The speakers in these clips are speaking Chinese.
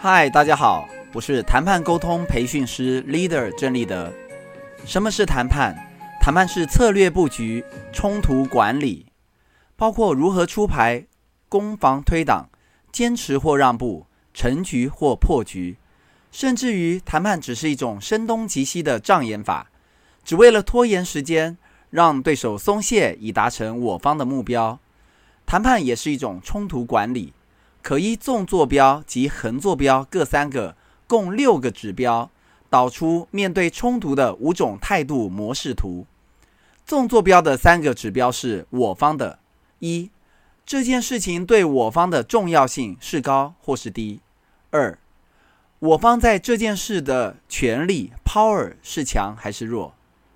嗨，大家好，我是谈判沟通培训师 Leader 郑立德。什么是谈判？谈判是策略布局、冲突管理，包括如何出牌、攻防推挡、坚持或让步、成局或破局，甚至于谈判只是一种声东击西的障眼法，只为了拖延时间，让对手松懈，以达成我方的目标。谈判也是一种冲突管理。可依纵坐标及横坐标各三个，共六个指标，导出面对冲突的五种态度模式图。纵坐标的三个指标是我方的：一、这件事情对我方的重要性是高或是低；二、我方在这件事的权力 power 是强还是弱；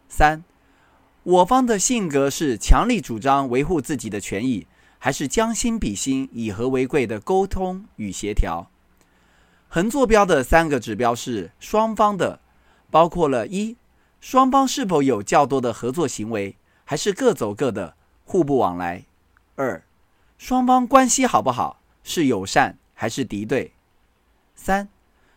三、我方的性格是强力主张维护自己的权益。还是将心比心、以和为贵的沟通与协调。横坐标的三个指标是双方的，包括了一、双方是否有较多的合作行为，还是各走各的，互不往来；二、双方关系好不好，是友善还是敌对；三、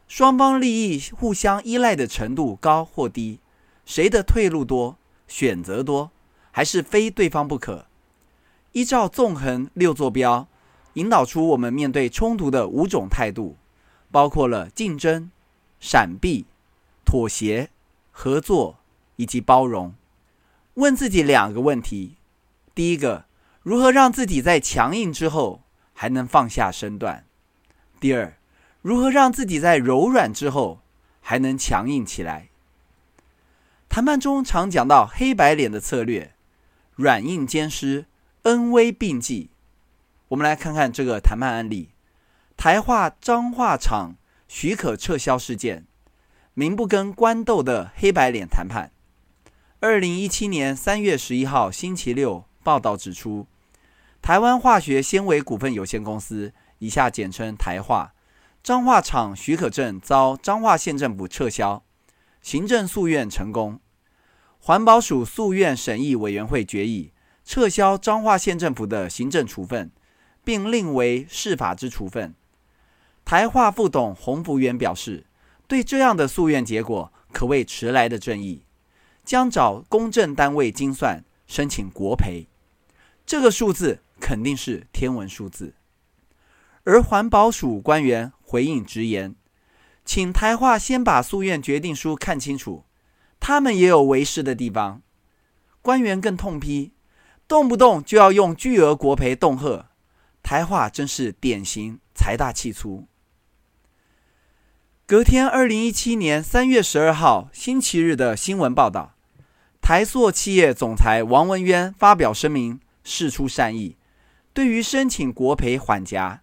双方利益互相依赖的程度高或低，谁的退路多、选择多，还是非对方不可。依照纵横六坐标，引导出我们面对冲突的五种态度，包括了竞争、闪避、妥协、合作以及包容。问自己两个问题：第一个，如何让自己在强硬之后还能放下身段？第二，如何让自己在柔软之后还能强硬起来？谈判中常讲到黑白脸的策略，软硬兼施。恩威并济，我们来看看这个谈判案例：台化彰化厂许可撤销事件，民不跟官斗的黑白脸谈判。二零一七年三月十一号星期六，报道指出，台湾化学纤维股份有限公司（以下简称台化）彰化厂许可证遭彰化县政府撤销，行政诉愿成功，环保署诉愿审议委员会决议。撤销彰化县政府的行政处分，并另为释法之处分。台化副董洪福元表示，对这样的诉愿结果可谓迟来的正义，将找公正单位精算，申请国赔。这个数字肯定是天文数字。而环保署官员回应直言，请台化先把诉愿决定书看清楚，他们也有为师的地方。官员更痛批。动不动就要用巨额国赔恫吓，台化真是典型财大气粗。隔天，二零一七年三月十二号星期日的新闻报道，台塑企业总裁王文渊发表声明，释出善意，对于申请国赔缓颊，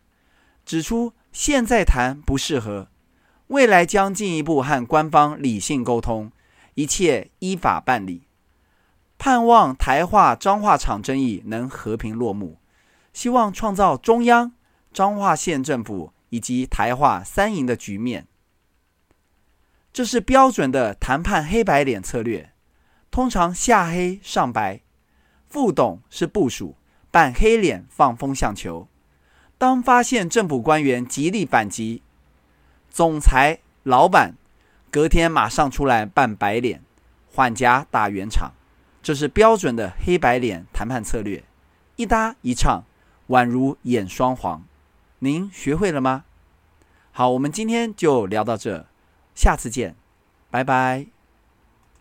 指出现在谈不适合，未来将进一步和官方理性沟通，一切依法办理。盼望台化彰化厂争议能和平落幕，希望创造中央、彰化县政府以及台化三赢的局面。这是标准的谈判黑白脸策略，通常下黑上白。副董是部署，扮黑脸放风向球。当发现政府官员极力反击，总裁、老板隔天马上出来扮白脸，缓颊打圆场。这是标准的黑白脸谈判策略，一搭一唱，宛如演双簧。您学会了吗？好，我们今天就聊到这，下次见，拜拜。